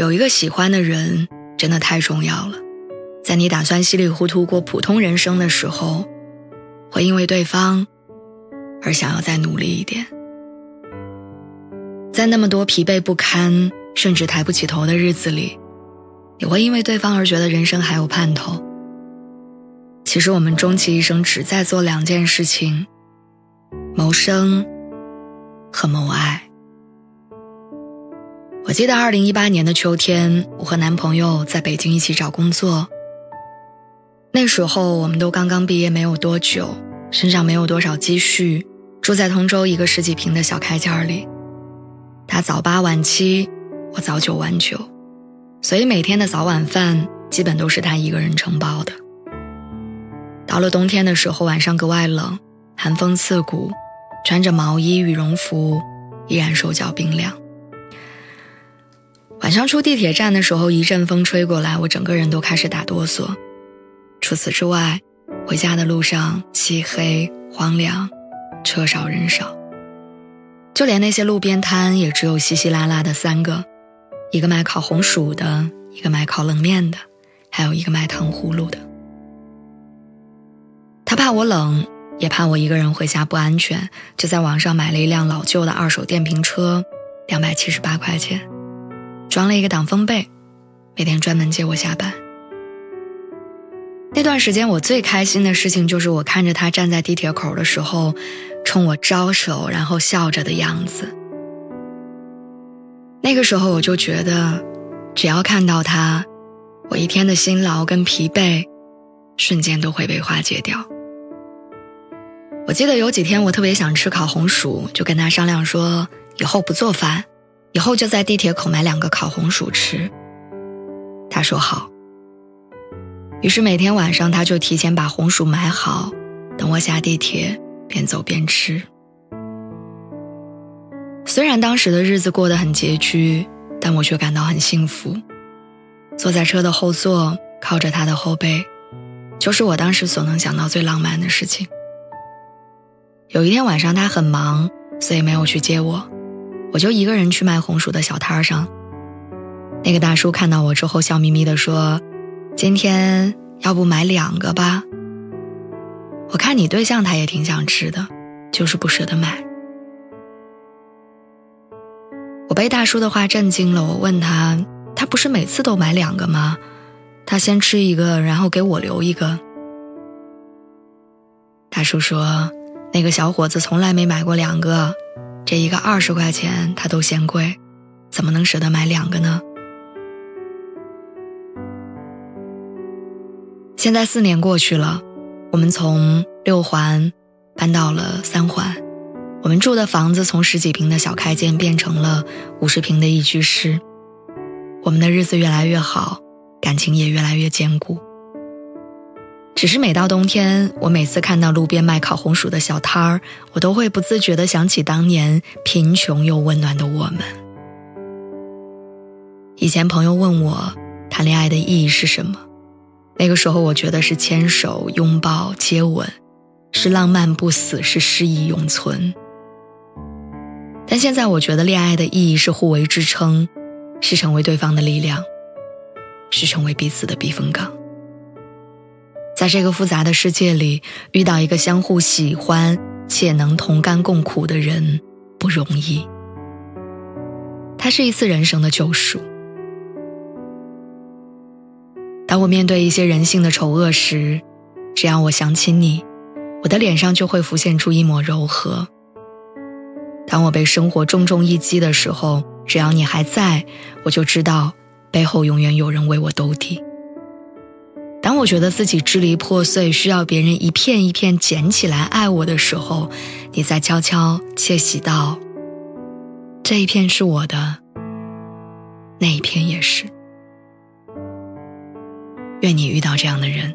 有一个喜欢的人，真的太重要了。在你打算稀里糊涂过普通人生的时候，会因为对方而想要再努力一点。在那么多疲惫不堪，甚至抬不起头的日子里，你会因为对方而觉得人生还有盼头。其实我们终其一生只在做两件事情：谋生和谋爱。我记得二零一八年的秋天，我和男朋友在北京一起找工作。那时候我们都刚刚毕业没有多久，身上没有多少积蓄，住在通州一个十几平的小开间里。他早八晚七，我早九晚九，所以每天的早晚饭基本都是他一个人承包的。到了冬天的时候，晚上格外冷，寒风刺骨，穿着毛衣羽绒服，依然手脚冰凉。晚上出地铁站的时候，一阵风吹过来，我整个人都开始打哆嗦。除此之外，回家的路上漆黑荒凉，车少人少，就连那些路边摊也只有稀稀拉拉的三个：一个卖烤红薯的，一个卖烤冷面的，还有一个卖糖葫芦的。他怕我冷，也怕我一个人回家不安全，就在网上买了一辆老旧的二手电瓶车，两百七十八块钱。装了一个挡风被，每天专门接我下班。那段时间我最开心的事情就是我看着他站在地铁口的时候，冲我招手，然后笑着的样子。那个时候我就觉得，只要看到他，我一天的辛劳跟疲惫，瞬间都会被化解掉。我记得有几天我特别想吃烤红薯，就跟他商量说，以后不做饭。以后就在地铁口买两个烤红薯吃。他说好。于是每天晚上他就提前把红薯买好，等我下地铁边走边吃。虽然当时的日子过得很拮据，但我却感到很幸福。坐在车的后座，靠着他的后背，就是我当时所能想到最浪漫的事情。有一天晚上他很忙，所以没有去接我。我就一个人去卖红薯的小摊上。那个大叔看到我之后，笑眯眯地说：“今天要不买两个吧？我看你对象他也挺想吃的，就是不舍得买。”我被大叔的话震惊了，我问他：“他不是每次都买两个吗？他先吃一个，然后给我留一个。”大叔说：“那个小伙子从来没买过两个。”这一个二十块钱，他都嫌贵，怎么能舍得买两个呢？现在四年过去了，我们从六环搬到了三环，我们住的房子从十几平的小开间变成了五十平的一居室，我们的日子越来越好，感情也越来越坚固。只是每到冬天，我每次看到路边卖烤红薯的小摊儿，我都会不自觉地想起当年贫穷又温暖的我们。以前朋友问我谈恋爱的意义是什么，那个时候我觉得是牵手、拥抱、接吻，是浪漫不死，是诗意永存。但现在我觉得恋爱的意义是互为支撑，是成为对方的力量，是成为彼此的避风港。在这个复杂的世界里，遇到一个相互喜欢且能同甘共苦的人不容易。它是一次人生的救赎。当我面对一些人性的丑恶时，只要我想起你，我的脸上就会浮现出一抹柔和。当我被生活重重一击的时候，只要你还在，我就知道背后永远有人为我兜底。当我觉得自己支离破碎，需要别人一片一片捡起来爱我的时候，你在悄悄窃喜道：“这一片是我的，那一片也是。愿你遇到这样的人。